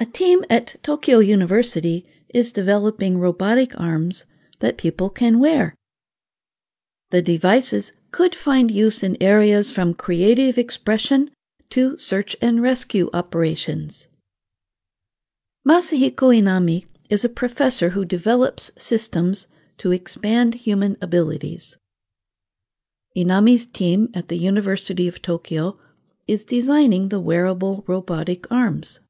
A team at Tokyo University is developing robotic arms that people can wear. The devices could find use in areas from creative expression to search and rescue operations. Masahiko Inami is a professor who develops systems to expand human abilities. Inami's team at the University of Tokyo is designing the wearable robotic arms.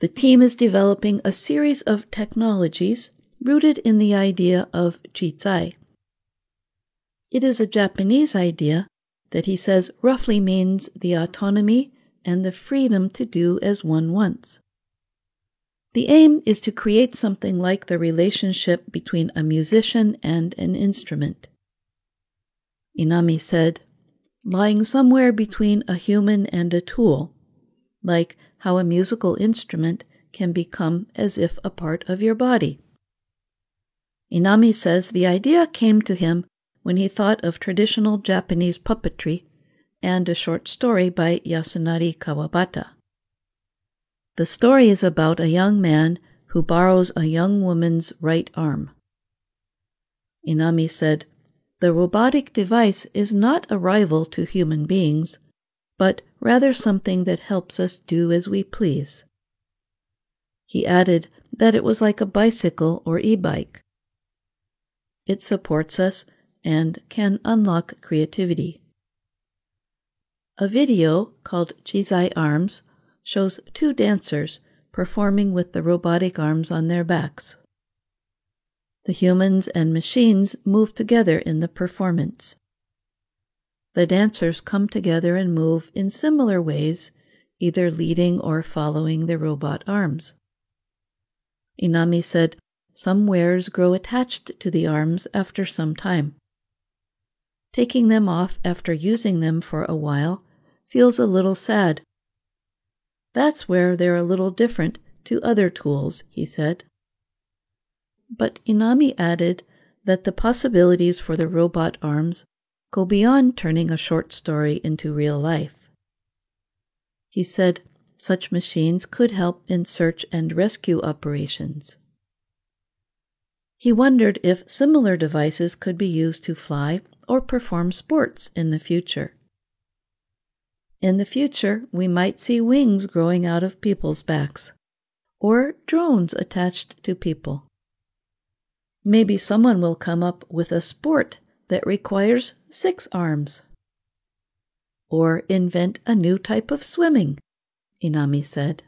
The team is developing a series of technologies rooted in the idea of Jizai. It is a Japanese idea that he says roughly means the autonomy and the freedom to do as one wants. The aim is to create something like the relationship between a musician and an instrument. Inami said, lying somewhere between a human and a tool, like how a musical instrument can become as if a part of your body. Inami says the idea came to him when he thought of traditional Japanese puppetry and a short story by Yasunari Kawabata. The story is about a young man who borrows a young woman's right arm. Inami said, The robotic device is not a rival to human beings, but rather something that helps us do as we please. He added that it was like a bicycle or e bike. It supports us and can unlock creativity. A video called Jizai Arms shows two dancers performing with the robotic arms on their backs. The humans and machines move together in the performance. The dancers come together and move in similar ways, either leading or following the robot arms. Inami said some wares grow attached to the arms after some time. Taking them off after using them for a while feels a little sad. That's where they're a little different to other tools, he said. But Inami added that the possibilities for the robot arms go beyond turning a short story into real life. He said such machines could help in search and rescue operations. He wondered if similar devices could be used to fly or perform sports in the future. In the future, we might see wings growing out of people's backs, or drones attached to people. Maybe someone will come up with a sport that requires six arms. Or invent a new type of swimming, Inami said.